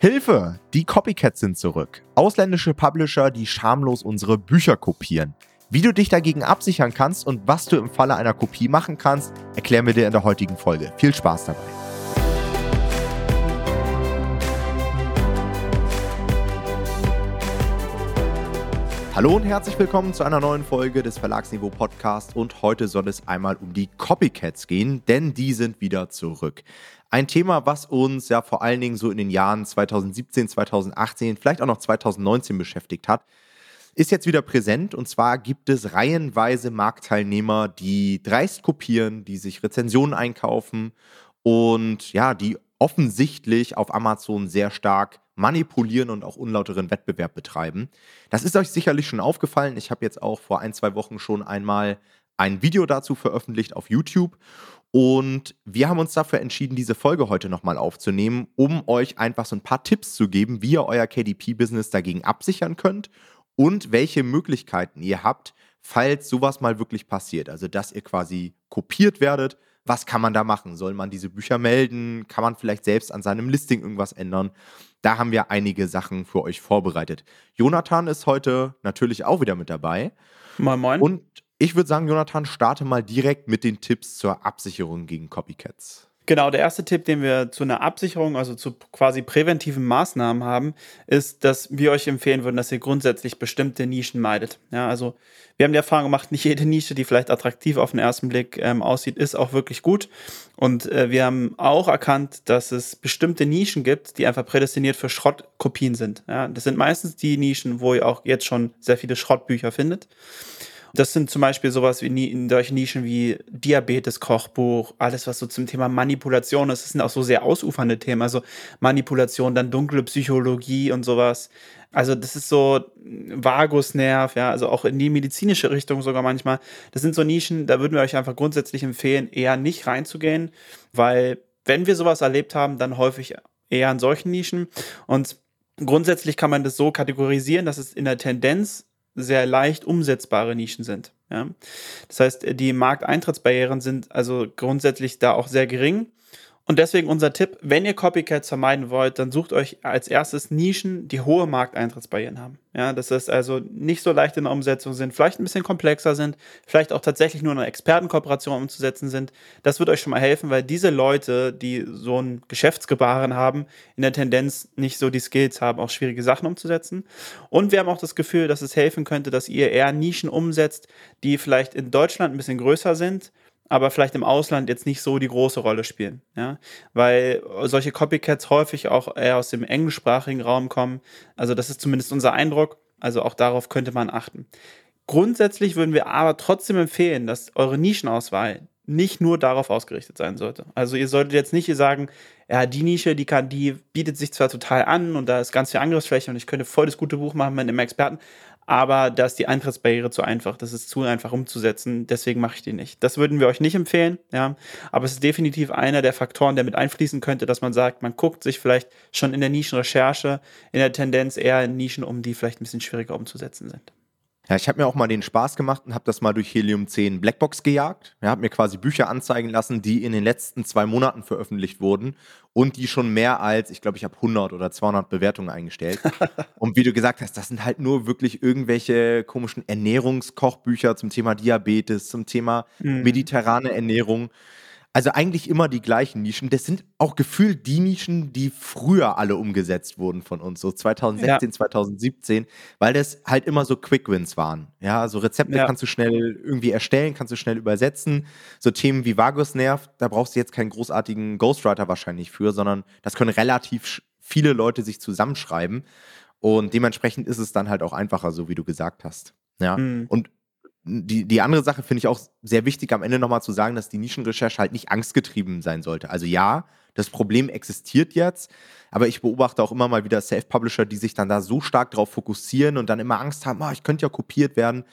Hilfe! Die Copycats sind zurück. Ausländische Publisher, die schamlos unsere Bücher kopieren. Wie du dich dagegen absichern kannst und was du im Falle einer Kopie machen kannst, erklären wir dir in der heutigen Folge. Viel Spaß dabei. Hallo und herzlich willkommen zu einer neuen Folge des Verlagsniveau Podcasts und heute soll es einmal um die Copycats gehen, denn die sind wieder zurück. Ein Thema, was uns ja vor allen Dingen so in den Jahren 2017, 2018, vielleicht auch noch 2019 beschäftigt hat, ist jetzt wieder präsent und zwar gibt es reihenweise Marktteilnehmer, die dreist kopieren, die sich Rezensionen einkaufen und ja, die offensichtlich auf Amazon sehr stark manipulieren und auch unlauteren Wettbewerb betreiben. Das ist euch sicherlich schon aufgefallen. Ich habe jetzt auch vor ein, zwei Wochen schon einmal ein Video dazu veröffentlicht auf YouTube. Und wir haben uns dafür entschieden, diese Folge heute nochmal aufzunehmen, um euch einfach so ein paar Tipps zu geben, wie ihr euer KDP-Business dagegen absichern könnt und welche Möglichkeiten ihr habt, falls sowas mal wirklich passiert. Also, dass ihr quasi kopiert werdet was kann man da machen? Soll man diese Bücher melden? Kann man vielleicht selbst an seinem Listing irgendwas ändern? Da haben wir einige Sachen für euch vorbereitet. Jonathan ist heute natürlich auch wieder mit dabei. Moin, moin. Und ich würde sagen, Jonathan, starte mal direkt mit den Tipps zur Absicherung gegen Copycats. Genau, der erste Tipp, den wir zu einer Absicherung, also zu quasi präventiven Maßnahmen haben, ist, dass wir euch empfehlen würden, dass ihr grundsätzlich bestimmte Nischen meidet. Ja, also wir haben die Erfahrung gemacht, nicht jede Nische, die vielleicht attraktiv auf den ersten Blick ähm, aussieht, ist auch wirklich gut. Und äh, wir haben auch erkannt, dass es bestimmte Nischen gibt, die einfach prädestiniert für Schrottkopien sind. Ja, das sind meistens die Nischen, wo ihr auch jetzt schon sehr viele Schrottbücher findet. Das sind zum Beispiel sowas wie in solchen Nischen wie Diabetes-Kochbuch, alles, was so zum Thema Manipulation ist. Das sind auch so sehr ausufernde Themen. Also Manipulation, dann dunkle Psychologie und sowas. Also das ist so Vagusnerv, ja, also auch in die medizinische Richtung sogar manchmal. Das sind so Nischen, da würden wir euch einfach grundsätzlich empfehlen, eher nicht reinzugehen, weil wenn wir sowas erlebt haben, dann häufig eher in solchen Nischen. Und grundsätzlich kann man das so kategorisieren, dass es in der Tendenz sehr leicht umsetzbare Nischen sind. Ja? Das heißt, die Markteintrittsbarrieren sind also grundsätzlich da auch sehr gering. Und deswegen unser Tipp, wenn ihr Copycats vermeiden wollt, dann sucht euch als erstes Nischen, die hohe Markteintrittsbarrieren haben. Ja, das ist also nicht so leicht in der Umsetzung sind, vielleicht ein bisschen komplexer sind, vielleicht auch tatsächlich nur eine Expertenkooperation umzusetzen sind. Das wird euch schon mal helfen, weil diese Leute, die so ein Geschäftsgebaren haben, in der Tendenz nicht so die Skills haben, auch schwierige Sachen umzusetzen. Und wir haben auch das Gefühl, dass es helfen könnte, dass ihr eher Nischen umsetzt, die vielleicht in Deutschland ein bisschen größer sind, aber vielleicht im Ausland jetzt nicht so die große Rolle spielen. Ja? Weil solche Copycats häufig auch eher aus dem englischsprachigen Raum kommen. Also das ist zumindest unser Eindruck. Also auch darauf könnte man achten. Grundsätzlich würden wir aber trotzdem empfehlen, dass eure Nischenauswahl nicht nur darauf ausgerichtet sein sollte. Also ihr solltet jetzt nicht sagen, ja, die Nische, die kann, die bietet sich zwar total an und da ist ganz viel Angriffsfläche und ich könnte voll das gute Buch machen mit einem Experten, aber da ist die Eintrittsbarriere zu einfach, das ist zu einfach umzusetzen, deswegen mache ich die nicht. Das würden wir euch nicht empfehlen, ja, aber es ist definitiv einer der Faktoren, der mit einfließen könnte, dass man sagt, man guckt sich vielleicht schon in der Nischenrecherche in der Tendenz eher in Nischen um, die vielleicht ein bisschen schwieriger umzusetzen sind. Ja, ich habe mir auch mal den Spaß gemacht und habe das mal durch Helium 10 Blackbox gejagt. Ja, habe mir quasi Bücher anzeigen lassen, die in den letzten zwei Monaten veröffentlicht wurden und die schon mehr als, ich glaube, ich habe 100 oder 200 Bewertungen eingestellt. und wie du gesagt hast, das sind halt nur wirklich irgendwelche komischen Ernährungskochbücher zum Thema Diabetes, zum Thema mhm. mediterrane Ernährung. Also eigentlich immer die gleichen Nischen. Das sind auch gefühlt die Nischen, die früher alle umgesetzt wurden von uns, so 2016, ja. 2017, weil das halt immer so Quick Wins waren. Ja, so Rezepte ja. kannst du schnell irgendwie erstellen, kannst du schnell übersetzen. So Themen wie Vagusnerv, da brauchst du jetzt keinen großartigen Ghostwriter wahrscheinlich für, sondern das können relativ viele Leute sich zusammenschreiben. Und dementsprechend ist es dann halt auch einfacher, so wie du gesagt hast. Ja. Mhm. Und die, die andere Sache finde ich auch sehr wichtig, am Ende nochmal zu sagen, dass die Nischenrecherche halt nicht angstgetrieben sein sollte. Also ja, das Problem existiert jetzt, aber ich beobachte auch immer mal wieder Self-Publisher, die sich dann da so stark darauf fokussieren und dann immer Angst haben, oh, ich könnte ja kopiert werden.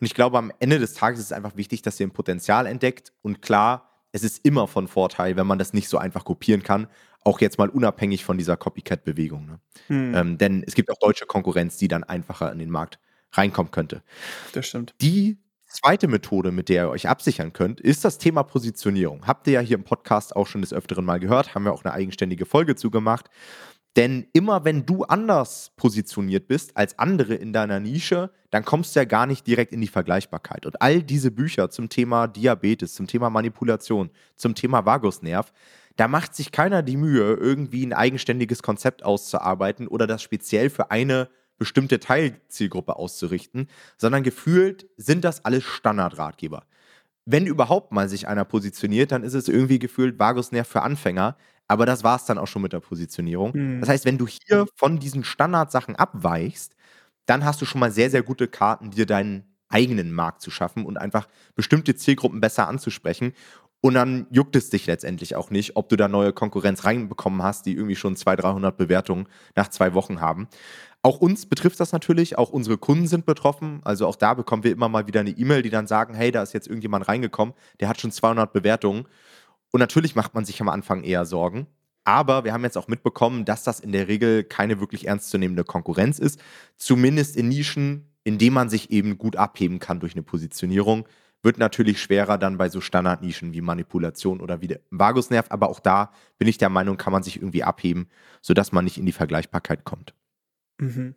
Und ich glaube, am Ende des Tages ist es einfach wichtig, dass ihr ein Potenzial entdeckt. Und klar, es ist immer von Vorteil, wenn man das nicht so einfach kopieren kann. Auch jetzt mal unabhängig von dieser Copycat-Bewegung. Ne? Hm. Ähm, denn es gibt auch deutsche Konkurrenz, die dann einfacher in den Markt reinkommen könnte. Das stimmt. Die zweite Methode, mit der ihr euch absichern könnt, ist das Thema Positionierung. Habt ihr ja hier im Podcast auch schon des Öfteren mal gehört, haben wir auch eine eigenständige Folge zugemacht. Denn immer wenn du anders positioniert bist als andere in deiner Nische, dann kommst du ja gar nicht direkt in die Vergleichbarkeit. Und all diese Bücher zum Thema Diabetes, zum Thema Manipulation, zum Thema Vagusnerv, da macht sich keiner die Mühe, irgendwie ein eigenständiges Konzept auszuarbeiten oder das speziell für eine bestimmte Teilzielgruppe auszurichten, sondern gefühlt sind das alles Standardratgeber. Wenn überhaupt mal sich einer positioniert, dann ist es irgendwie gefühlt Vagusnerv für Anfänger, aber das war es dann auch schon mit der Positionierung. Mhm. Das heißt, wenn du hier von diesen Standardsachen abweichst, dann hast du schon mal sehr, sehr gute Karten, dir deinen eigenen Markt zu schaffen und einfach bestimmte Zielgruppen besser anzusprechen. Und dann juckt es dich letztendlich auch nicht, ob du da neue Konkurrenz reinbekommen hast, die irgendwie schon 200, 300 Bewertungen nach zwei Wochen haben. Auch uns betrifft das natürlich, auch unsere Kunden sind betroffen. Also auch da bekommen wir immer mal wieder eine E-Mail, die dann sagen, hey, da ist jetzt irgendjemand reingekommen, der hat schon 200 Bewertungen. Und natürlich macht man sich am Anfang eher Sorgen. Aber wir haben jetzt auch mitbekommen, dass das in der Regel keine wirklich ernstzunehmende Konkurrenz ist. Zumindest in Nischen, in denen man sich eben gut abheben kann durch eine Positionierung. Wird natürlich schwerer dann bei so Standardnischen wie Manipulation oder wie Vagusnerv. Aber auch da bin ich der Meinung, kann man sich irgendwie abheben, sodass man nicht in die Vergleichbarkeit kommt. Mhm.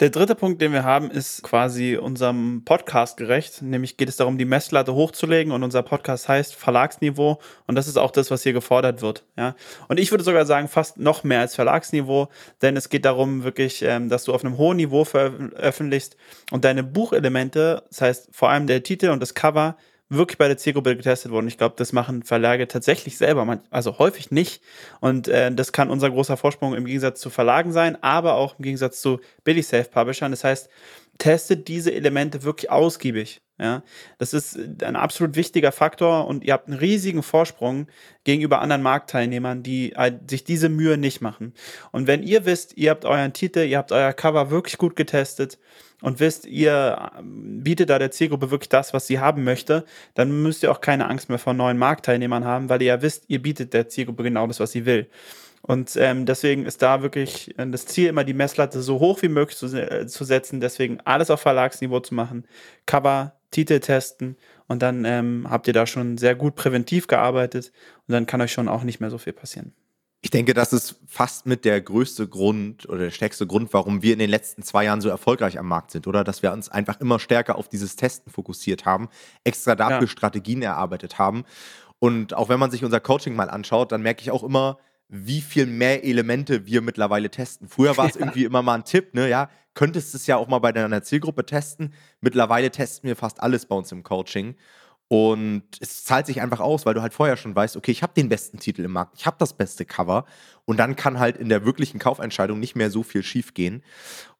Der dritte Punkt, den wir haben, ist quasi unserem Podcast gerecht. Nämlich geht es darum, die Messlatte hochzulegen und unser Podcast heißt Verlagsniveau und das ist auch das, was hier gefordert wird. Ja? Und ich würde sogar sagen, fast noch mehr als Verlagsniveau, denn es geht darum wirklich, ähm, dass du auf einem hohen Niveau veröffentlichst und deine Buchelemente, das heißt vor allem der Titel und das Cover, wirklich bei der Zielgruppe getestet worden. Ich glaube, das machen Verlage tatsächlich selber, also häufig nicht. Und äh, das kann unser großer Vorsprung im Gegensatz zu Verlagen sein, aber auch im Gegensatz zu Billy Self-Publishern. Das heißt, testet diese Elemente wirklich ausgiebig. Ja, das ist ein absolut wichtiger Faktor und ihr habt einen riesigen Vorsprung gegenüber anderen Marktteilnehmern, die sich diese Mühe nicht machen. Und wenn ihr wisst, ihr habt euren Titel, ihr habt euer Cover wirklich gut getestet und wisst, ihr ähm, bietet da der Zielgruppe wirklich das, was sie haben möchte, dann müsst ihr auch keine Angst mehr vor neuen Marktteilnehmern haben, weil ihr ja wisst, ihr bietet der Zielgruppe genau das, was sie will. Und ähm, deswegen ist da wirklich äh, das Ziel, immer die Messlatte so hoch wie möglich zu, äh, zu setzen. Deswegen alles auf Verlagsniveau zu machen, Cover, Titel testen und dann ähm, habt ihr da schon sehr gut präventiv gearbeitet und dann kann euch schon auch nicht mehr so viel passieren. Ich denke, das ist fast mit der größte Grund oder der stärkste Grund, warum wir in den letzten zwei Jahren so erfolgreich am Markt sind, oder? Dass wir uns einfach immer stärker auf dieses Testen fokussiert haben, extra dafür ja. Strategien erarbeitet haben. Und auch wenn man sich unser Coaching mal anschaut, dann merke ich auch immer, wie viel mehr Elemente wir mittlerweile testen. Früher war es ja. irgendwie immer mal ein Tipp, ne? Ja, könntest es ja auch mal bei deiner Zielgruppe testen. Mittlerweile testen wir fast alles bei uns im Coaching. Und es zahlt sich einfach aus, weil du halt vorher schon weißt, okay, ich habe den besten Titel im Markt, ich habe das beste Cover und dann kann halt in der wirklichen Kaufentscheidung nicht mehr so viel schief gehen.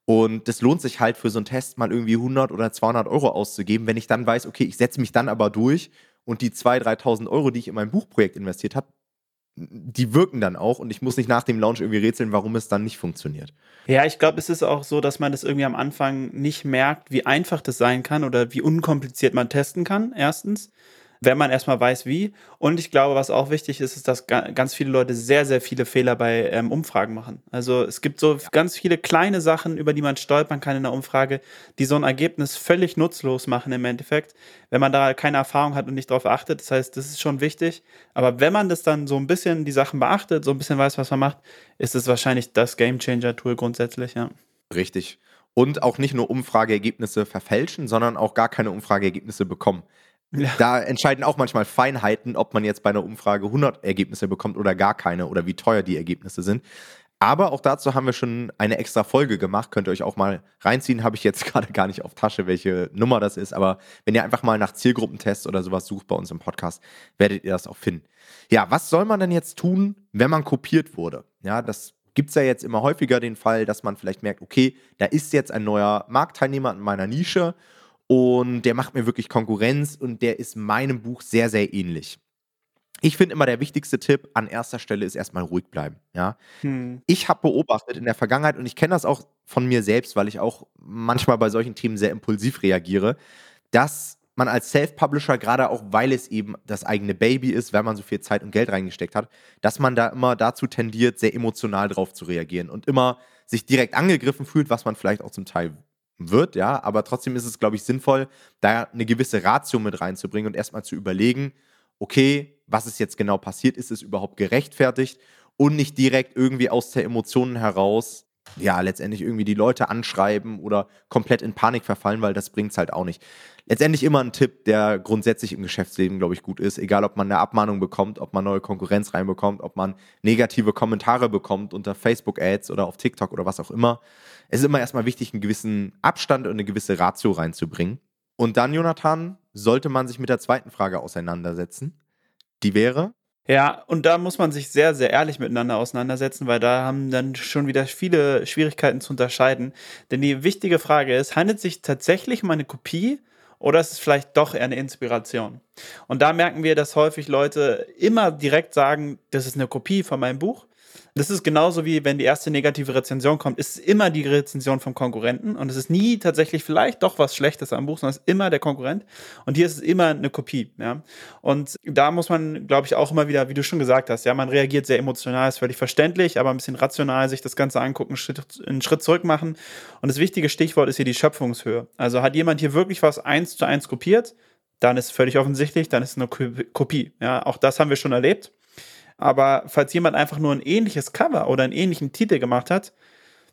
Und es lohnt sich halt für so einen Test mal irgendwie 100 oder 200 Euro auszugeben, wenn ich dann weiß, okay, ich setze mich dann aber durch und die 2.000, 3.000 Euro, die ich in mein Buchprojekt investiert habe, die wirken dann auch und ich muss nicht nach dem Launch irgendwie rätseln, warum es dann nicht funktioniert. Ja, ich glaube, es ist auch so, dass man das irgendwie am Anfang nicht merkt, wie einfach das sein kann oder wie unkompliziert man testen kann, erstens wenn man erstmal weiß, wie. Und ich glaube, was auch wichtig ist, ist, dass ganz viele Leute sehr, sehr viele Fehler bei ähm, Umfragen machen. Also es gibt so ganz viele kleine Sachen, über die man stolpern kann in der Umfrage, die so ein Ergebnis völlig nutzlos machen im Endeffekt, wenn man da keine Erfahrung hat und nicht darauf achtet. Das heißt, das ist schon wichtig. Aber wenn man das dann so ein bisschen die Sachen beachtet, so ein bisschen weiß, was man macht, ist es wahrscheinlich das Game Changer Tool grundsätzlich, ja. Richtig. Und auch nicht nur Umfrageergebnisse verfälschen, sondern auch gar keine Umfrageergebnisse bekommen. Ja. Da entscheiden auch manchmal Feinheiten, ob man jetzt bei einer Umfrage 100 Ergebnisse bekommt oder gar keine oder wie teuer die Ergebnisse sind. Aber auch dazu haben wir schon eine extra Folge gemacht. Könnt ihr euch auch mal reinziehen. Habe ich jetzt gerade gar nicht auf Tasche, welche Nummer das ist. Aber wenn ihr einfach mal nach Zielgruppentests oder sowas sucht bei uns im Podcast, werdet ihr das auch finden. Ja, was soll man denn jetzt tun, wenn man kopiert wurde? Ja, das gibt es ja jetzt immer häufiger den Fall, dass man vielleicht merkt, okay, da ist jetzt ein neuer Marktteilnehmer in meiner Nische und der macht mir wirklich Konkurrenz und der ist meinem Buch sehr, sehr ähnlich. Ich finde immer, der wichtigste Tipp an erster Stelle ist erstmal ruhig bleiben. Ja? Hm. Ich habe beobachtet in der Vergangenheit und ich kenne das auch von mir selbst, weil ich auch manchmal bei solchen Themen sehr impulsiv reagiere, dass man als Self-Publisher, gerade auch weil es eben das eigene Baby ist, weil man so viel Zeit und Geld reingesteckt hat, dass man da immer dazu tendiert, sehr emotional drauf zu reagieren und immer sich direkt angegriffen fühlt, was man vielleicht auch zum Teil wird, ja, aber trotzdem ist es, glaube ich, sinnvoll, da eine gewisse Ratio mit reinzubringen und erstmal zu überlegen, okay, was ist jetzt genau passiert, ist es überhaupt gerechtfertigt? Und nicht direkt irgendwie aus der Emotionen heraus ja, letztendlich irgendwie die Leute anschreiben oder komplett in Panik verfallen, weil das bringt es halt auch nicht. Letztendlich immer ein Tipp, der grundsätzlich im Geschäftsleben, glaube ich, gut ist. Egal, ob man eine Abmahnung bekommt, ob man neue Konkurrenz reinbekommt, ob man negative Kommentare bekommt unter Facebook-Ads oder auf TikTok oder was auch immer. Es ist immer erstmal wichtig, einen gewissen Abstand und eine gewisse Ratio reinzubringen. Und dann, Jonathan, sollte man sich mit der zweiten Frage auseinandersetzen. Die wäre, ja, und da muss man sich sehr, sehr ehrlich miteinander auseinandersetzen, weil da haben dann schon wieder viele Schwierigkeiten zu unterscheiden. Denn die wichtige Frage ist, handelt es sich tatsächlich um eine Kopie oder ist es vielleicht doch eher eine Inspiration? Und da merken wir, dass häufig Leute immer direkt sagen, das ist eine Kopie von meinem Buch. Das ist genauso wie wenn die erste negative Rezension kommt, ist es immer die Rezension vom Konkurrenten und es ist nie tatsächlich vielleicht doch was Schlechtes am Buch, sondern es ist immer der Konkurrent und hier ist es immer eine Kopie, ja. Und da muss man, glaube ich, auch immer wieder, wie du schon gesagt hast, ja, man reagiert sehr emotional, ist völlig verständlich, aber ein bisschen rational sich das Ganze angucken, einen Schritt, zurück machen und das wichtige Stichwort ist hier die Schöpfungshöhe. Also hat jemand hier wirklich was eins zu eins kopiert, dann ist völlig offensichtlich, dann ist es eine Kopie, ja. Auch das haben wir schon erlebt. Aber falls jemand einfach nur ein ähnliches Cover oder einen ähnlichen Titel gemacht hat,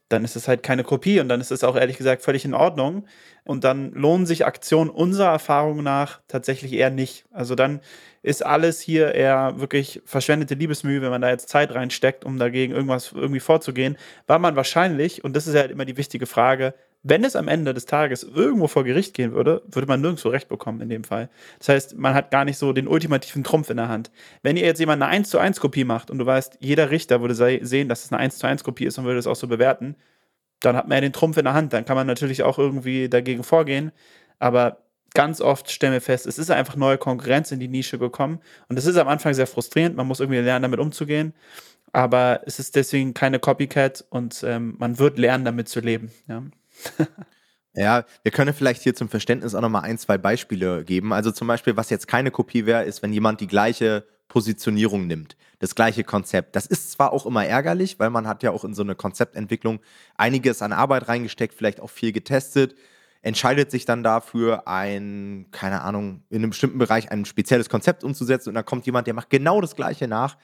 dann ist es halt keine Kopie und dann ist es auch ehrlich gesagt völlig in Ordnung. Und dann lohnen sich Aktionen unserer Erfahrung nach tatsächlich eher nicht. Also dann ist alles hier eher wirklich verschwendete Liebesmühe, wenn man da jetzt Zeit reinsteckt, um dagegen irgendwas irgendwie vorzugehen, weil man wahrscheinlich, und das ist halt immer die wichtige Frage, wenn es am Ende des Tages irgendwo vor Gericht gehen würde, würde man nirgendwo Recht bekommen in dem Fall. Das heißt, man hat gar nicht so den ultimativen Trumpf in der Hand. Wenn ihr jetzt jemand eine 1 zu 1 Kopie macht und du weißt, jeder Richter würde sehen, dass es eine 1 zu 1 Kopie ist und würde es auch so bewerten, dann hat man ja den Trumpf in der Hand. Dann kann man natürlich auch irgendwie dagegen vorgehen. Aber ganz oft stellen wir fest, es ist einfach neue Konkurrenz in die Nische gekommen. Und das ist am Anfang sehr frustrierend. Man muss irgendwie lernen, damit umzugehen. Aber es ist deswegen keine Copycat und ähm, man wird lernen, damit zu leben. Ja. Ja, wir können vielleicht hier zum Verständnis auch nochmal ein, zwei Beispiele geben. Also zum Beispiel, was jetzt keine Kopie wäre, ist, wenn jemand die gleiche Positionierung nimmt, das gleiche Konzept. Das ist zwar auch immer ärgerlich, weil man hat ja auch in so eine Konzeptentwicklung einiges an Arbeit reingesteckt, vielleicht auch viel getestet, entscheidet sich dann dafür, ein, keine Ahnung, in einem bestimmten Bereich ein spezielles Konzept umzusetzen und dann kommt jemand, der macht genau das gleiche nach,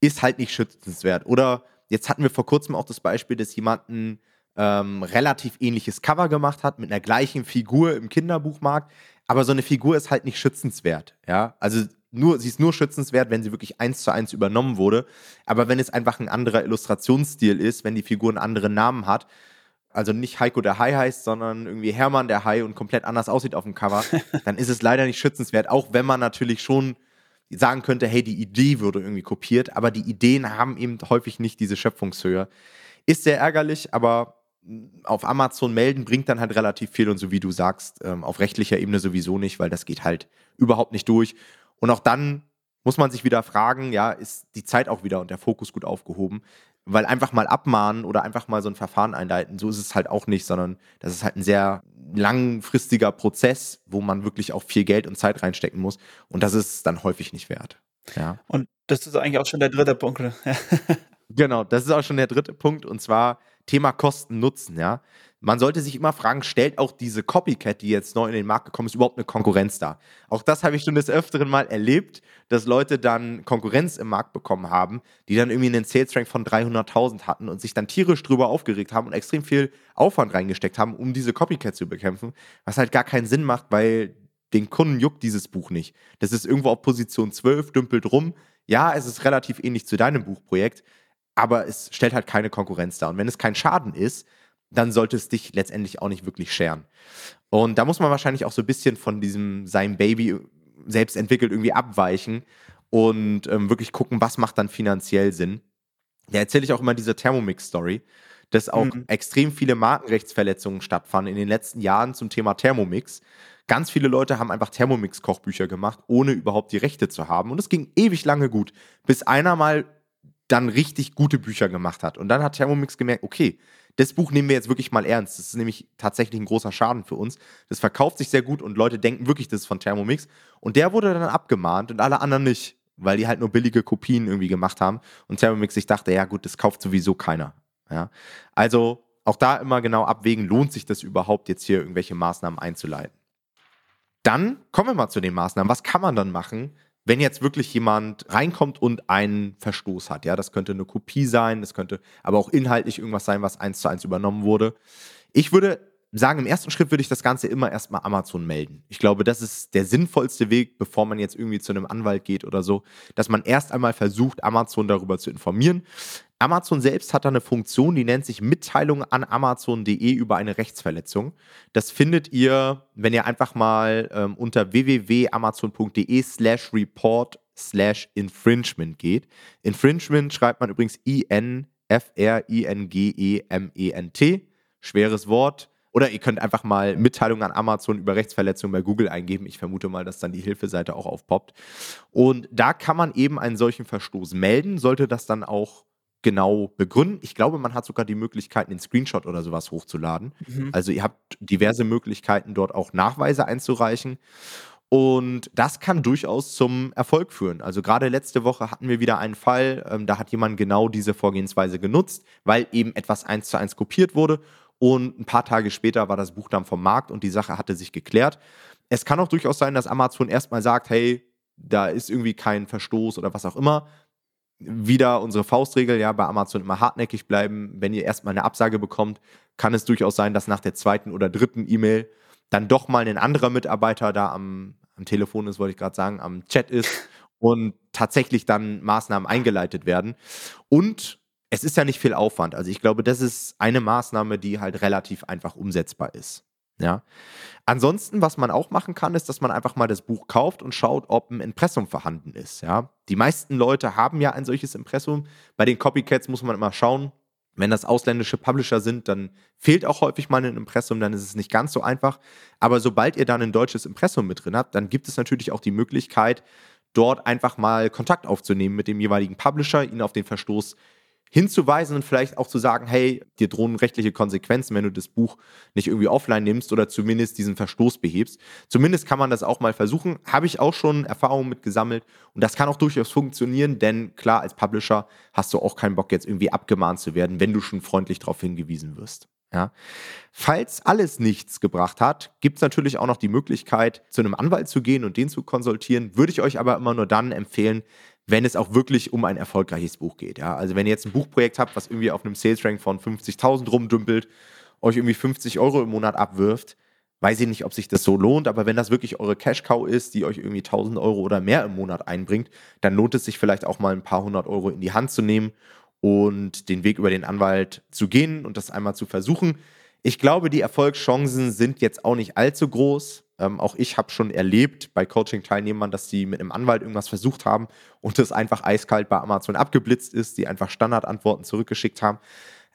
ist halt nicht schützenswert. Oder jetzt hatten wir vor kurzem auch das Beispiel, dass jemanden ähm, relativ ähnliches Cover gemacht hat, mit einer gleichen Figur im Kinderbuchmarkt. Aber so eine Figur ist halt nicht schützenswert. Ja, also nur, sie ist nur schützenswert, wenn sie wirklich eins zu eins übernommen wurde. Aber wenn es einfach ein anderer Illustrationsstil ist, wenn die Figur einen anderen Namen hat, also nicht Heiko der Hai heißt, sondern irgendwie Hermann der Hai und komplett anders aussieht auf dem Cover, dann ist es leider nicht schützenswert. Auch wenn man natürlich schon sagen könnte, hey, die Idee würde irgendwie kopiert, aber die Ideen haben eben häufig nicht diese Schöpfungshöhe. Ist sehr ärgerlich, aber auf Amazon melden bringt dann halt relativ viel und so wie du sagst, ähm, auf rechtlicher Ebene sowieso nicht, weil das geht halt überhaupt nicht durch. Und auch dann muss man sich wieder fragen, ja, ist die Zeit auch wieder und der Fokus gut aufgehoben? Weil einfach mal abmahnen oder einfach mal so ein Verfahren einleiten, so ist es halt auch nicht, sondern das ist halt ein sehr langfristiger Prozess, wo man wirklich auch viel Geld und Zeit reinstecken muss. Und das ist dann häufig nicht wert. Ja. Und das ist eigentlich auch schon der dritte Punkt. genau, das ist auch schon der dritte Punkt. Und zwar, Thema Kosten-Nutzen, ja. Man sollte sich immer fragen, stellt auch diese Copycat, die jetzt neu in den Markt gekommen ist, überhaupt eine Konkurrenz dar? Auch das habe ich schon des Öfteren mal erlebt, dass Leute dann Konkurrenz im Markt bekommen haben, die dann irgendwie einen Sales Rank von 300.000 hatten und sich dann tierisch drüber aufgeregt haben und extrem viel Aufwand reingesteckt haben, um diese Copycat zu bekämpfen, was halt gar keinen Sinn macht, weil den Kunden juckt dieses Buch nicht. Das ist irgendwo auf Position 12, dümpelt rum. Ja, es ist relativ ähnlich zu deinem Buchprojekt, aber es stellt halt keine Konkurrenz dar. Und wenn es kein Schaden ist, dann sollte es dich letztendlich auch nicht wirklich scheren. Und da muss man wahrscheinlich auch so ein bisschen von diesem sein Baby selbst entwickelt irgendwie abweichen und ähm, wirklich gucken, was macht dann finanziell Sinn. Da erzähle ich auch immer diese Thermomix-Story, dass auch mhm. extrem viele Markenrechtsverletzungen stattfanden in den letzten Jahren zum Thema Thermomix. Ganz viele Leute haben einfach Thermomix-Kochbücher gemacht, ohne überhaupt die Rechte zu haben. Und es ging ewig lange gut, bis einer mal dann richtig gute Bücher gemacht hat. Und dann hat Thermomix gemerkt, okay, das Buch nehmen wir jetzt wirklich mal ernst. Das ist nämlich tatsächlich ein großer Schaden für uns. Das verkauft sich sehr gut und Leute denken wirklich, das ist von Thermomix. Und der wurde dann abgemahnt und alle anderen nicht, weil die halt nur billige Kopien irgendwie gemacht haben. Und Thermomix sich dachte, ja gut, das kauft sowieso keiner. Ja? Also auch da immer genau abwägen, lohnt sich das überhaupt jetzt hier irgendwelche Maßnahmen einzuleiten. Dann kommen wir mal zu den Maßnahmen. Was kann man dann machen, wenn jetzt wirklich jemand reinkommt und einen Verstoß hat, ja, das könnte eine Kopie sein, das könnte aber auch inhaltlich irgendwas sein, was eins zu eins übernommen wurde. Ich würde sagen, im ersten Schritt würde ich das Ganze immer erstmal Amazon melden. Ich glaube, das ist der sinnvollste Weg, bevor man jetzt irgendwie zu einem Anwalt geht oder so, dass man erst einmal versucht, Amazon darüber zu informieren. Amazon selbst hat da eine Funktion, die nennt sich Mitteilung an Amazon.de über eine Rechtsverletzung. Das findet ihr, wenn ihr einfach mal ähm, unter www.amazon.de slash report slash infringement geht. Infringement schreibt man übrigens I-N-F-R-I-N-G-E-M-E-N-T. Schweres Wort oder ihr könnt einfach mal Mitteilungen an Amazon über Rechtsverletzungen bei Google eingeben. Ich vermute mal, dass dann die Hilfeseite auch aufpoppt. Und da kann man eben einen solchen Verstoß melden, sollte das dann auch genau begründen. Ich glaube, man hat sogar die Möglichkeit, einen Screenshot oder sowas hochzuladen. Mhm. Also ihr habt diverse Möglichkeiten, dort auch Nachweise einzureichen. Und das kann durchaus zum Erfolg führen. Also gerade letzte Woche hatten wir wieder einen Fall, ähm, da hat jemand genau diese Vorgehensweise genutzt, weil eben etwas eins zu eins kopiert wurde und ein paar Tage später war das Buch dann vom Markt und die Sache hatte sich geklärt. Es kann auch durchaus sein, dass Amazon erstmal sagt, hey, da ist irgendwie kein Verstoß oder was auch immer. Wieder unsere Faustregel, ja, bei Amazon immer hartnäckig bleiben. Wenn ihr erstmal eine Absage bekommt, kann es durchaus sein, dass nach der zweiten oder dritten E-Mail dann doch mal ein anderer Mitarbeiter da am, am Telefon ist, wollte ich gerade sagen, am Chat ist und tatsächlich dann Maßnahmen eingeleitet werden. Und es ist ja nicht viel Aufwand. Also ich glaube, das ist eine Maßnahme, die halt relativ einfach umsetzbar ist. Ja. Ansonsten, was man auch machen kann, ist, dass man einfach mal das Buch kauft und schaut, ob ein Impressum vorhanden ist. Ja. Die meisten Leute haben ja ein solches Impressum. Bei den Copycats muss man immer schauen. Wenn das ausländische Publisher sind, dann fehlt auch häufig mal ein Impressum, dann ist es nicht ganz so einfach. Aber sobald ihr dann ein deutsches Impressum mit drin habt, dann gibt es natürlich auch die Möglichkeit, dort einfach mal Kontakt aufzunehmen mit dem jeweiligen Publisher, ihn auf den Verstoß hinzuweisen und vielleicht auch zu sagen, hey, dir drohen rechtliche Konsequenzen, wenn du das Buch nicht irgendwie offline nimmst oder zumindest diesen Verstoß behebst. Zumindest kann man das auch mal versuchen. Habe ich auch schon Erfahrungen mit gesammelt und das kann auch durchaus funktionieren, denn klar, als Publisher hast du auch keinen Bock jetzt irgendwie abgemahnt zu werden, wenn du schon freundlich darauf hingewiesen wirst. Ja. Falls alles nichts gebracht hat, gibt es natürlich auch noch die Möglichkeit, zu einem Anwalt zu gehen und den zu konsultieren. Würde ich euch aber immer nur dann empfehlen, wenn es auch wirklich um ein erfolgreiches Buch geht. Ja? Also wenn ihr jetzt ein Buchprojekt habt, was irgendwie auf einem Sales Rank von 50.000 rumdümpelt, euch irgendwie 50 Euro im Monat abwirft, weiß ich nicht, ob sich das so lohnt, aber wenn das wirklich eure Cash-Cow ist, die euch irgendwie 1000 Euro oder mehr im Monat einbringt, dann lohnt es sich vielleicht auch mal ein paar hundert Euro in die Hand zu nehmen und den Weg über den Anwalt zu gehen und das einmal zu versuchen. Ich glaube, die Erfolgschancen sind jetzt auch nicht allzu groß. Ähm, auch ich habe schon erlebt bei Coaching-Teilnehmern, dass sie mit einem Anwalt irgendwas versucht haben und es einfach eiskalt bei Amazon abgeblitzt ist, die einfach Standardantworten zurückgeschickt haben.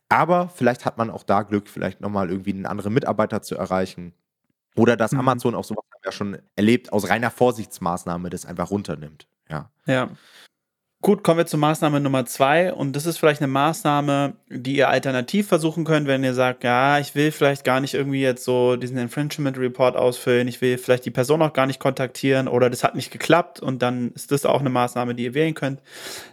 Aber vielleicht hat man auch da Glück, vielleicht nochmal irgendwie einen anderen Mitarbeiter zu erreichen. Oder dass mhm. Amazon auch sowas haben wir ja schon erlebt, aus reiner Vorsichtsmaßnahme das einfach runternimmt. Ja. Ja. Gut, kommen wir zur Maßnahme Nummer zwei. Und das ist vielleicht eine Maßnahme, die ihr alternativ versuchen könnt, wenn ihr sagt, ja, ich will vielleicht gar nicht irgendwie jetzt so diesen Infringement Report ausfüllen, ich will vielleicht die Person auch gar nicht kontaktieren oder das hat nicht geklappt und dann ist das auch eine Maßnahme, die ihr wählen könnt.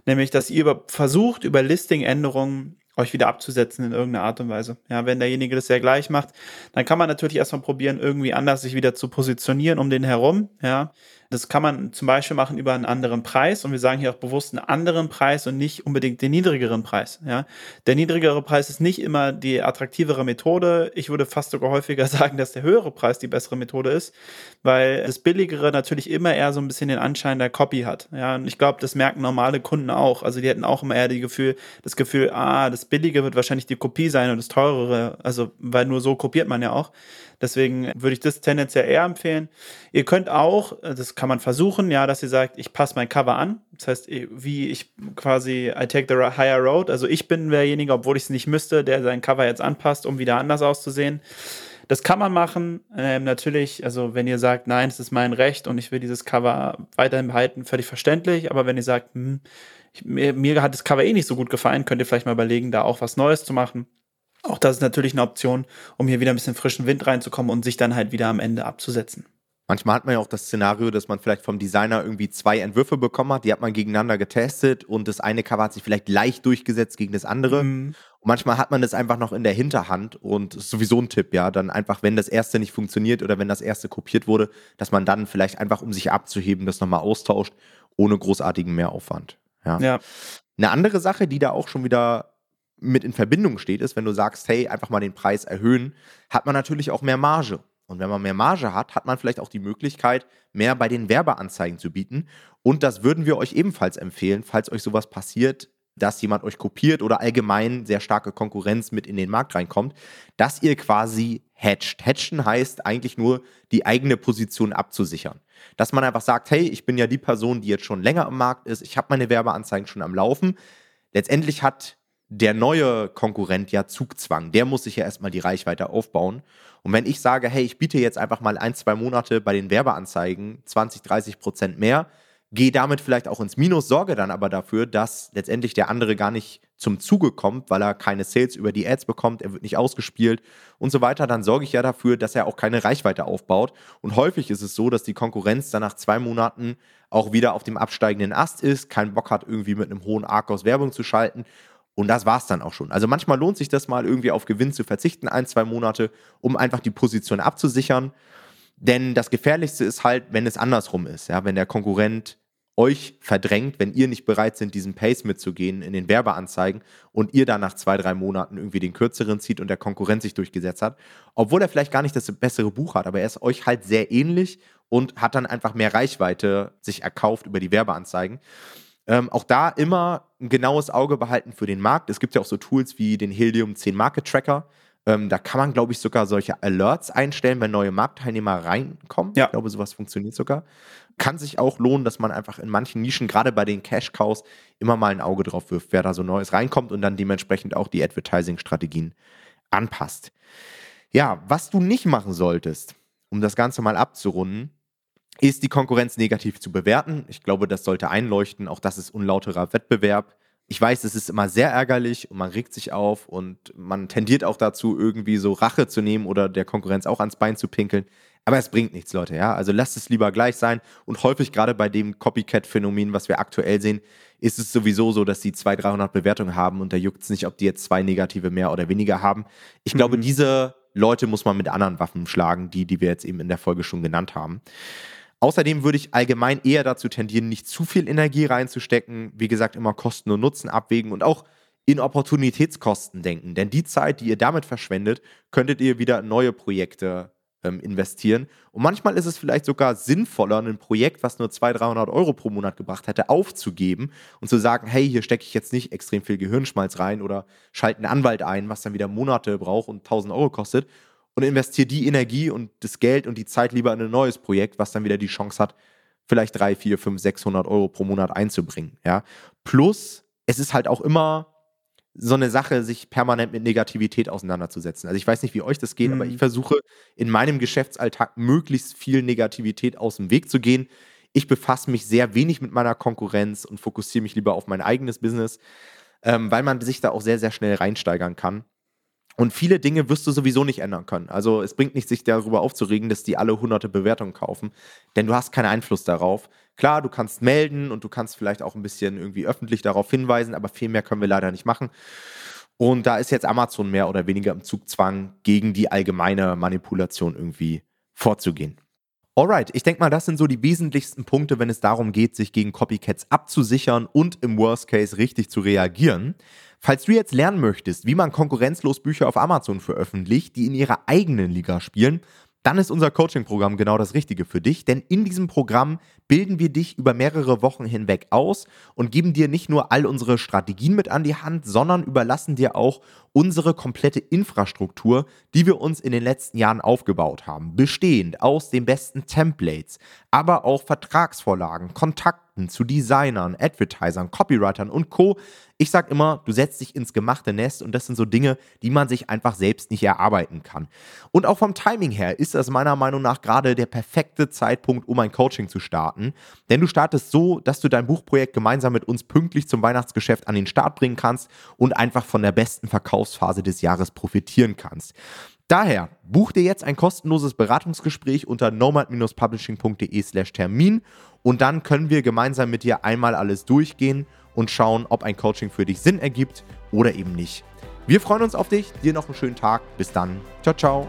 Nämlich, dass ihr über, versucht, über Listing-Änderungen euch wieder abzusetzen in irgendeiner Art und Weise. Ja, wenn derjenige das ja gleich macht, dann kann man natürlich erstmal probieren, irgendwie anders sich wieder zu positionieren um den herum. Ja, das kann man zum Beispiel machen über einen anderen Preis und wir sagen hier auch bewusst einen anderen Preis und nicht unbedingt den niedrigeren Preis. Ja? Der niedrigere Preis ist nicht immer die attraktivere Methode. Ich würde fast sogar häufiger sagen, dass der höhere Preis die bessere Methode ist, weil das billigere natürlich immer eher so ein bisschen den Anschein der Copy hat. Ja? Und ich glaube, das merken normale Kunden auch. Also die hätten auch immer eher die Gefühl, das Gefühl, ah, das billige wird wahrscheinlich die Kopie sein und das teurere, also weil nur so kopiert man ja auch. Deswegen würde ich das tendenziell eher empfehlen. Ihr könnt auch, äh, das kann man versuchen, ja, dass ihr sagt, ich passe mein Cover an. Das heißt, wie ich quasi, I take the higher road. Also ich bin derjenige, obwohl ich es nicht müsste, der sein Cover jetzt anpasst, um wieder anders auszusehen. Das kann man machen. Ähm, natürlich, also wenn ihr sagt, nein, es ist mein Recht und ich will dieses Cover weiterhin behalten, völlig verständlich. Aber wenn ihr sagt, hm, ich, mir, mir hat das Cover eh nicht so gut gefallen, könnt ihr vielleicht mal überlegen, da auch was Neues zu machen. Auch das ist natürlich eine Option, um hier wieder ein bisschen frischen Wind reinzukommen und sich dann halt wieder am Ende abzusetzen. Manchmal hat man ja auch das Szenario, dass man vielleicht vom Designer irgendwie zwei Entwürfe bekommen hat, die hat man gegeneinander getestet und das eine Cover hat sich vielleicht leicht durchgesetzt gegen das andere. Mhm. Und manchmal hat man das einfach noch in der Hinterhand und ist sowieso ein Tipp, ja, dann einfach, wenn das erste nicht funktioniert oder wenn das erste kopiert wurde, dass man dann vielleicht einfach, um sich abzuheben, das nochmal austauscht, ohne großartigen Mehraufwand. Ja. Ja. Eine andere Sache, die da auch schon wieder mit in Verbindung steht, ist, wenn du sagst, hey, einfach mal den Preis erhöhen, hat man natürlich auch mehr Marge. Und wenn man mehr Marge hat, hat man vielleicht auch die Möglichkeit, mehr bei den Werbeanzeigen zu bieten. Und das würden wir euch ebenfalls empfehlen, falls euch sowas passiert, dass jemand euch kopiert oder allgemein sehr starke Konkurrenz mit in den Markt reinkommt, dass ihr quasi hedgt. Hedgen heißt eigentlich nur, die eigene Position abzusichern. Dass man einfach sagt, hey, ich bin ja die Person, die jetzt schon länger im Markt ist, ich habe meine Werbeanzeigen schon am Laufen. Letztendlich hat der neue Konkurrent ja Zugzwang. Der muss sich ja erstmal die Reichweite aufbauen. Und wenn ich sage, hey, ich biete jetzt einfach mal ein, zwei Monate bei den Werbeanzeigen 20, 30 Prozent mehr, gehe damit vielleicht auch ins Minus, sorge dann aber dafür, dass letztendlich der andere gar nicht zum Zuge kommt, weil er keine Sales über die Ads bekommt, er wird nicht ausgespielt und so weiter, dann sorge ich ja dafür, dass er auch keine Reichweite aufbaut. Und häufig ist es so, dass die Konkurrenz dann nach zwei Monaten auch wieder auf dem absteigenden Ast ist, keinen Bock hat, irgendwie mit einem hohen Arc aus Werbung zu schalten und das war es dann auch schon. Also manchmal lohnt sich das mal irgendwie auf Gewinn zu verzichten, ein, zwei Monate, um einfach die Position abzusichern. Denn das Gefährlichste ist halt, wenn es andersrum ist. Ja, wenn der Konkurrent euch verdrängt, wenn ihr nicht bereit sind, diesen Pace mitzugehen in den Werbeanzeigen und ihr dann nach zwei, drei Monaten irgendwie den kürzeren zieht und der Konkurrent sich durchgesetzt hat, obwohl er vielleicht gar nicht das bessere Buch hat, aber er ist euch halt sehr ähnlich und hat dann einfach mehr Reichweite sich erkauft über die Werbeanzeigen. Ähm, auch da immer ein genaues Auge behalten für den Markt. Es gibt ja auch so Tools wie den Helium 10 Market Tracker. Ähm, da kann man, glaube ich, sogar solche Alerts einstellen, wenn neue Marktteilnehmer reinkommen. Ja. Ich glaube, sowas funktioniert sogar. Kann sich auch lohnen, dass man einfach in manchen Nischen, gerade bei den Cash-Cows, immer mal ein Auge drauf wirft, wer da so Neues reinkommt und dann dementsprechend auch die Advertising-Strategien anpasst. Ja, was du nicht machen solltest, um das Ganze mal abzurunden, ist die Konkurrenz negativ zu bewerten. Ich glaube, das sollte einleuchten. Auch das ist unlauterer Wettbewerb. Ich weiß, es ist immer sehr ärgerlich und man regt sich auf und man tendiert auch dazu, irgendwie so Rache zu nehmen oder der Konkurrenz auch ans Bein zu pinkeln. Aber es bringt nichts, Leute, ja. Also lasst es lieber gleich sein. Und häufig gerade bei dem Copycat-Phänomen, was wir aktuell sehen, ist es sowieso so, dass sie 200, 300 Bewertungen haben und da juckt es nicht, ob die jetzt zwei negative mehr oder weniger haben. Ich mhm. glaube, diese Leute muss man mit anderen Waffen schlagen, die, die wir jetzt eben in der Folge schon genannt haben. Außerdem würde ich allgemein eher dazu tendieren, nicht zu viel Energie reinzustecken. Wie gesagt, immer Kosten und Nutzen abwägen und auch in Opportunitätskosten denken. Denn die Zeit, die ihr damit verschwendet, könntet ihr wieder in neue Projekte ähm, investieren. Und manchmal ist es vielleicht sogar sinnvoller, ein Projekt, was nur 200, 300 Euro pro Monat gebracht hätte, aufzugeben und zu sagen, hey, hier stecke ich jetzt nicht extrem viel Gehirnschmalz rein oder schalte einen Anwalt ein, was dann wieder Monate braucht und 1000 Euro kostet, und investiere die Energie und das Geld und die Zeit lieber in ein neues Projekt, was dann wieder die Chance hat, vielleicht 3, 4, 5, 600 Euro pro Monat einzubringen. Ja? Plus, es ist halt auch immer so eine Sache, sich permanent mit Negativität auseinanderzusetzen. Also ich weiß nicht, wie euch das geht, mhm. aber ich versuche in meinem Geschäftsalltag möglichst viel Negativität aus dem Weg zu gehen. Ich befasse mich sehr wenig mit meiner Konkurrenz und fokussiere mich lieber auf mein eigenes Business, ähm, weil man sich da auch sehr, sehr schnell reinsteigern kann. Und viele Dinge wirst du sowieso nicht ändern können. Also es bringt nicht, sich darüber aufzuregen, dass die alle hunderte Bewertungen kaufen, denn du hast keinen Einfluss darauf. Klar, du kannst melden und du kannst vielleicht auch ein bisschen irgendwie öffentlich darauf hinweisen, aber viel mehr können wir leider nicht machen. Und da ist jetzt Amazon mehr oder weniger im Zugzwang, gegen die allgemeine Manipulation irgendwie vorzugehen. Alright, ich denke mal, das sind so die wesentlichsten Punkte, wenn es darum geht, sich gegen Copycats abzusichern und im Worst Case richtig zu reagieren. Falls du jetzt lernen möchtest, wie man konkurrenzlos Bücher auf Amazon veröffentlicht, die in ihrer eigenen Liga spielen, dann ist unser Coaching-Programm genau das Richtige für dich, denn in diesem Programm bilden wir dich über mehrere Wochen hinweg aus und geben dir nicht nur all unsere Strategien mit an die Hand, sondern überlassen dir auch unsere komplette Infrastruktur, die wir uns in den letzten Jahren aufgebaut haben, bestehend aus den besten Templates, aber auch Vertragsvorlagen, Kontakten zu Designern, Advertisern, Copywritern und Co. Ich sage immer, du setzt dich ins gemachte Nest und das sind so Dinge, die man sich einfach selbst nicht erarbeiten kann. Und auch vom Timing her ist das meiner Meinung nach gerade der perfekte Zeitpunkt, um ein Coaching zu starten. Denn du startest so, dass du dein Buchprojekt gemeinsam mit uns pünktlich zum Weihnachtsgeschäft an den Start bringen kannst und einfach von der besten Verkaufsphase des Jahres profitieren kannst. Daher buch dir jetzt ein kostenloses Beratungsgespräch unter nomad-publishing.de slash Termin und dann können wir gemeinsam mit dir einmal alles durchgehen und schauen, ob ein Coaching für dich Sinn ergibt oder eben nicht. Wir freuen uns auf dich. Dir noch einen schönen Tag. Bis dann. Ciao, ciao.